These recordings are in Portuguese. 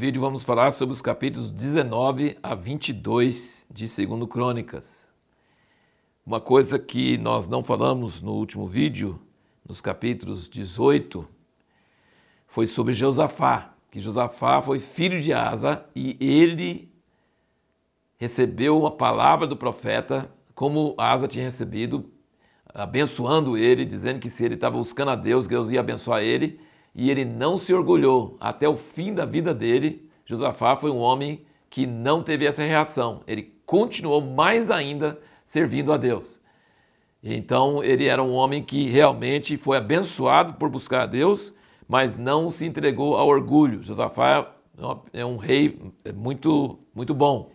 vídeo vamos falar sobre os capítulos 19 a 22 de 2 Crônicas. Uma coisa que nós não falamos no último vídeo, nos capítulos 18, foi sobre Josafá, que Josafá foi filho de Asa e ele recebeu uma palavra do profeta, como Asa tinha recebido, abençoando ele, dizendo que se ele estava buscando a Deus, Deus ia abençoar ele, e ele não se orgulhou. Até o fim da vida dele, Josafá foi um homem que não teve essa reação. Ele continuou mais ainda servindo a Deus. Então ele era um homem que realmente foi abençoado por buscar a Deus, mas não se entregou ao orgulho. Josafá é um rei muito, muito bom.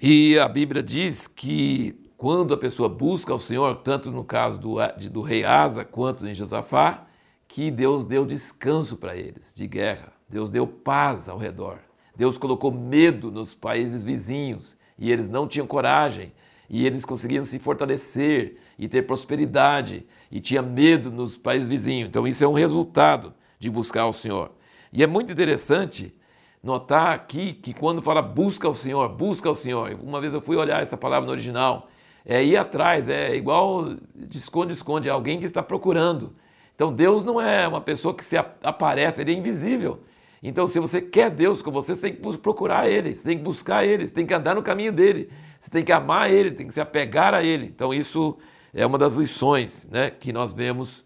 E a Bíblia diz que quando a pessoa busca o Senhor, tanto no caso do, do rei Asa quanto em Josafá, que Deus deu descanso para eles de guerra. Deus deu paz ao redor. Deus colocou medo nos países vizinhos e eles não tinham coragem e eles conseguiam se fortalecer e ter prosperidade e tinha medo nos países vizinhos. Então isso é um resultado de buscar o Senhor. E é muito interessante notar aqui que quando fala busca o Senhor, busca o Senhor. Uma vez eu fui olhar essa palavra no original é ir atrás, é igual esconde, esconde, é alguém que está procurando. Então Deus não é uma pessoa que se aparece, ele é invisível. Então, se você quer Deus com você, você tem que procurar Ele, você tem que buscar Ele, você tem que andar no caminho dele, você tem que amar Ele, tem que se apegar a Ele. Então, isso é uma das lições né, que nós vemos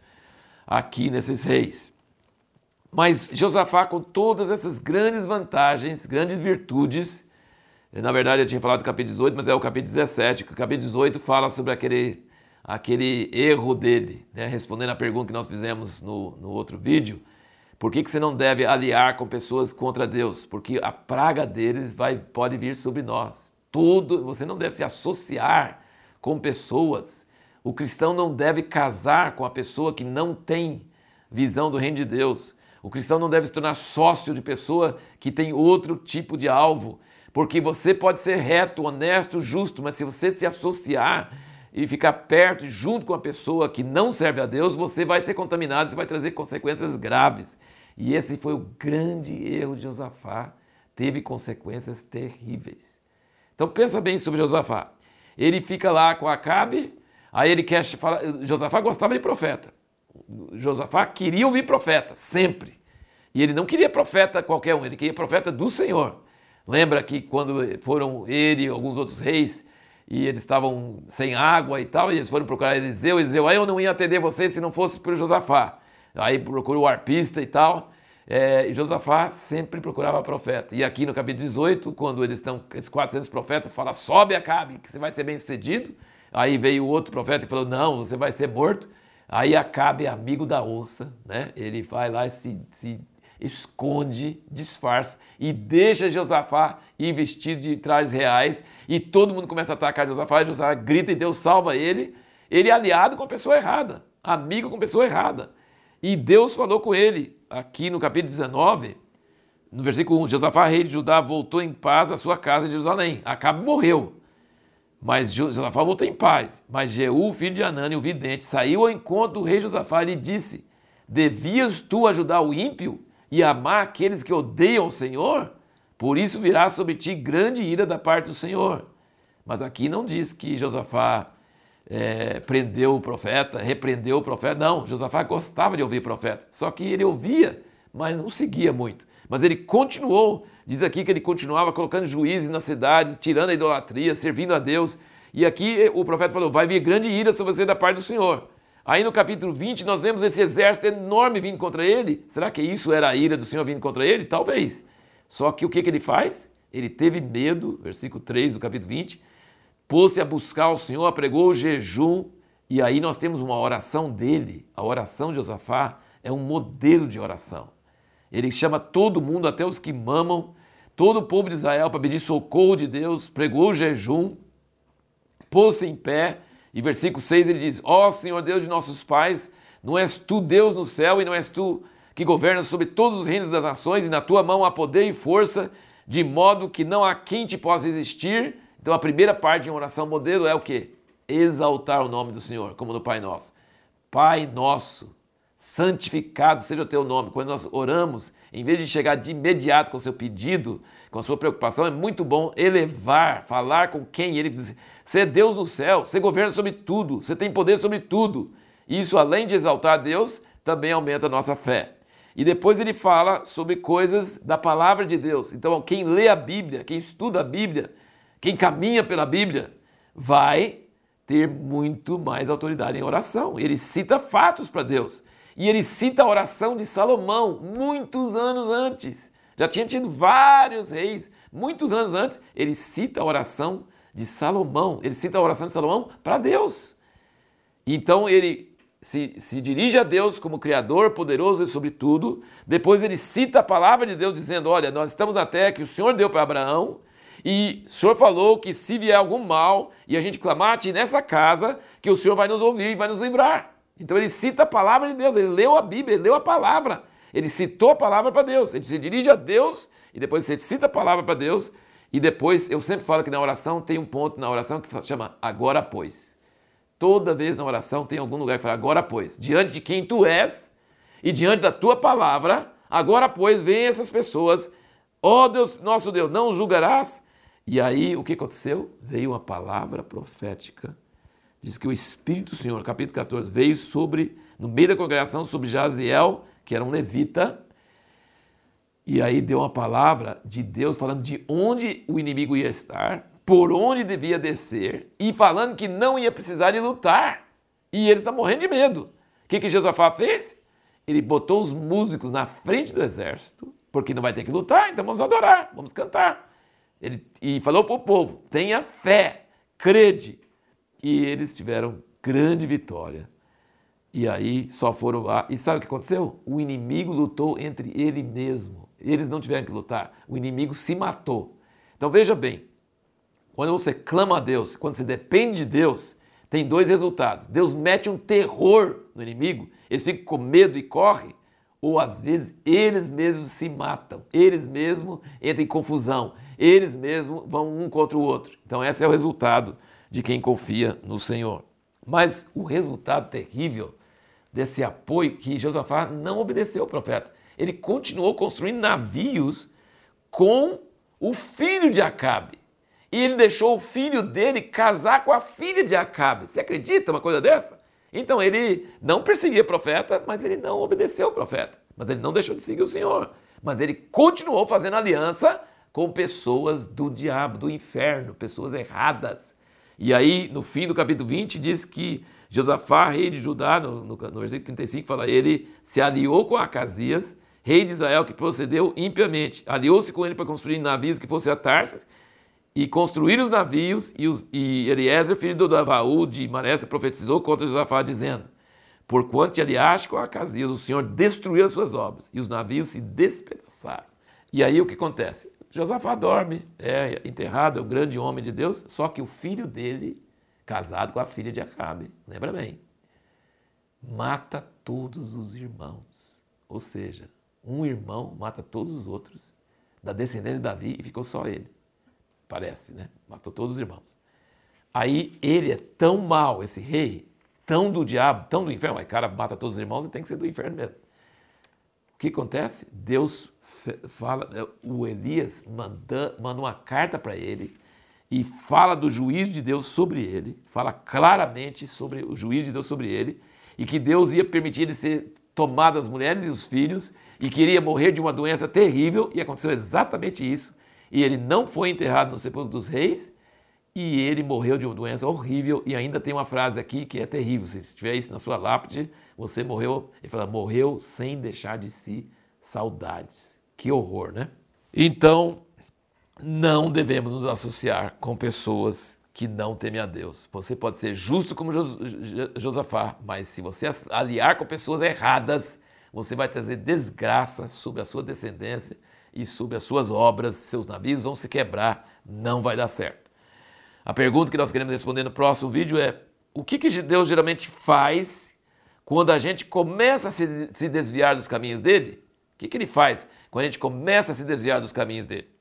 aqui nesses reis. Mas Josafá, com todas essas grandes vantagens, grandes virtudes, na verdade, eu tinha falado do capítulo 18, mas é o capítulo 17, que o capítulo 18 fala sobre aquele, aquele erro dele, né? respondendo a pergunta que nós fizemos no, no outro vídeo. Por que, que você não deve aliar com pessoas contra Deus? Porque a praga deles vai, pode vir sobre nós. Tudo, você não deve se associar com pessoas. O cristão não deve casar com a pessoa que não tem visão do reino de Deus. O cristão não deve se tornar sócio de pessoa que tem outro tipo de alvo. Porque você pode ser reto, honesto, justo, mas se você se associar e ficar perto e junto com a pessoa que não serve a Deus, você vai ser contaminado, você vai trazer consequências graves. E esse foi o grande erro de Josafá, teve consequências terríveis. Então pensa bem sobre Josafá. Ele fica lá com Acabe, aí ele quer falar. Josafá gostava de profeta. Josafá queria ouvir profeta, sempre. E ele não queria profeta qualquer um, ele queria profeta do Senhor. Lembra que quando foram ele e alguns outros reis e eles estavam sem água e tal, e eles foram procurar Eliseu, Eliseu, aí eu não ia atender vocês se não fosse por Josafá. Aí procurou o arpista e tal, é, e Josafá sempre procurava profeta. E aqui no capítulo 18, quando eles estão, esses 400 profetas, fala, sobe Acabe, que você vai ser bem sucedido. Aí veio outro profeta e falou, não, você vai ser morto. Aí Acabe amigo da onça, né? Ele vai lá e se, se esconde, disfarça e deixa Josafá ir vestido de trajes reais e todo mundo começa a atacar Josafá, Josafá grita e Deus salva ele. Ele é aliado com a pessoa errada, amigo com a pessoa errada. E Deus falou com ele, aqui no capítulo 19, no versículo 1, Josafá, rei de Judá, voltou em paz à sua casa em Jerusalém. Acabe morreu, mas Josafá voltou em paz. Mas Jeú, filho de Anani, o vidente, saiu ao encontro do rei Josafá e lhe disse, devias tu ajudar o ímpio e amar aqueles que odeiam o Senhor, por isso virá sobre ti grande ira da parte do Senhor. Mas aqui não diz que Josafá é, prendeu o profeta, repreendeu o profeta. Não, Josafá gostava de ouvir o profeta, só que ele ouvia, mas não seguia muito. Mas ele continuou, diz aqui que ele continuava colocando juízes nas cidades, tirando a idolatria, servindo a Deus. E aqui o profeta falou: vai vir grande ira sobre você da parte do Senhor. Aí no capítulo 20 nós vemos esse exército enorme vindo contra ele. Será que isso era a ira do Senhor vindo contra ele? Talvez. Só que o que, que ele faz? Ele teve medo, versículo 3 do capítulo 20, pôs-se a buscar o Senhor, apregou o jejum, e aí nós temos uma oração dele. A oração de Josafá é um modelo de oração. Ele chama todo mundo, até os que mamam, todo o povo de Israel para pedir socorro de Deus, pregou o jejum, pôs-se em pé e versículo 6 ele diz: Ó oh, Senhor Deus de nossos pais, não és tu Deus no céu e não és tu que governas sobre todos os reinos das nações, e na tua mão há poder e força, de modo que não há quem te possa resistir. Então a primeira parte de uma oração modelo é o que? Exaltar o nome do Senhor, como no Pai Nosso. Pai nosso, santificado seja o teu nome. Quando nós oramos, em vez de chegar de imediato com o seu pedido, com a sua preocupação, é muito bom elevar, falar com quem ele diz. Você é Deus no céu, você governa sobre tudo, você tem poder sobre tudo. Isso, além de exaltar a Deus, também aumenta a nossa fé. E depois ele fala sobre coisas da palavra de Deus. Então, quem lê a Bíblia, quem estuda a Bíblia, quem caminha pela Bíblia, vai ter muito mais autoridade em oração. Ele cita fatos para Deus. E ele cita a oração de Salomão muitos anos antes. Já tinha tido vários reis, muitos anos antes. Ele cita a oração de Salomão. Ele cita a oração de Salomão para Deus. Então ele se, se, dirige a Deus como Criador, poderoso e sobre tudo. Depois ele cita a palavra de Deus dizendo: Olha, nós estamos na terra que o Senhor deu para Abraão. E o Senhor falou que se vier algum mal e a gente clamar a Ti nessa casa, que o Senhor vai nos ouvir e vai nos livrar. Então ele cita a palavra de Deus, ele leu a Bíblia, ele leu a palavra, ele citou a palavra para Deus, ele se dirige a Deus e depois você cita a palavra para Deus e depois eu sempre falo que na oração tem um ponto na oração que chama agora pois. Toda vez na oração tem algum lugar que fala agora pois, diante de quem tu és e diante da tua palavra, agora pois vem essas pessoas, ó oh Deus, nosso Deus, não julgarás. E aí o que aconteceu? Veio uma palavra profética diz que o Espírito do Senhor, capítulo 14, veio sobre, no meio da congregação, sobre Jaziel, que era um levita, e aí deu uma palavra de Deus falando de onde o inimigo ia estar, por onde devia descer, e falando que não ia precisar de lutar. E eles estão morrendo de medo. O que, que Josafá fez? Ele botou os músicos na frente do exército, porque não vai ter que lutar, então vamos adorar, vamos cantar. Ele, e falou para o povo: tenha fé, crede, e eles tiveram grande vitória. E aí só foram lá. E sabe o que aconteceu? O inimigo lutou entre ele mesmo. Eles não tiveram que lutar. O inimigo se matou. Então veja bem: quando você clama a Deus, quando você depende de Deus, tem dois resultados. Deus mete um terror no inimigo, eles ficam com medo e correm, ou às vezes eles mesmos se matam, eles mesmos entram em confusão, eles mesmos vão um contra o outro. Então, esse é o resultado de quem confia no Senhor. Mas o resultado terrível desse apoio que Josafá não obedeceu ao profeta. Ele continuou construindo navios com o filho de Acabe. E ele deixou o filho dele casar com a filha de Acabe. Você acredita uma coisa dessa? Então ele não perseguia o profeta, mas ele não obedeceu ao profeta. Mas ele não deixou de seguir o Senhor. Mas ele continuou fazendo aliança com pessoas do diabo, do inferno, pessoas erradas. E aí, no fim do capítulo 20, diz que Josafá, rei de Judá, no, no, no versículo 35, fala: ele se aliou com Acasias, rei de Israel, que procedeu impiamente. Aliou-se com ele para construir navios que fossem a Tarsis e construir os navios. E, os, e Eliezer, filho do Abaú de Maressa, profetizou contra Josafá, dizendo: Porquanto te aliaste com Acasias, o Senhor destruiu as suas obras e os navios se despedaçaram. E aí o que acontece? Josafá dorme, é enterrado, é um grande homem de Deus, só que o filho dele, casado com a filha de Acabe, lembra bem, mata todos os irmãos. Ou seja, um irmão mata todos os outros, da descendência de Davi, e ficou só ele. Parece, né? Matou todos os irmãos. Aí ele é tão mal, esse rei, tão do diabo, tão do inferno, o cara mata todos os irmãos e tem que ser do inferno mesmo. O que acontece? Deus fala, o Elias manda, manda uma carta para ele e fala do juízo de Deus sobre ele, fala claramente sobre o juízo de Deus sobre ele e que Deus ia permitir ele ser tomado as mulheres e os filhos e que iria morrer de uma doença terrível e aconteceu exatamente isso. E ele não foi enterrado no sepulcro dos reis e ele morreu de uma doença horrível e ainda tem uma frase aqui que é terrível. Se tiver isso na sua lápide, você morreu, ele fala, morreu sem deixar de si saudades. Que horror, né? Então, não devemos nos associar com pessoas que não temem a Deus. Você pode ser justo como Josafá, mas se você aliar com pessoas erradas, você vai trazer desgraça sobre a sua descendência e sobre as suas obras, seus navios vão se quebrar, não vai dar certo. A pergunta que nós queremos responder no próximo vídeo é: o que, que Deus geralmente faz quando a gente começa a se, desviar dos caminhos dele? O que, que ele faz quando a gente começa a se desviar dos caminhos dele.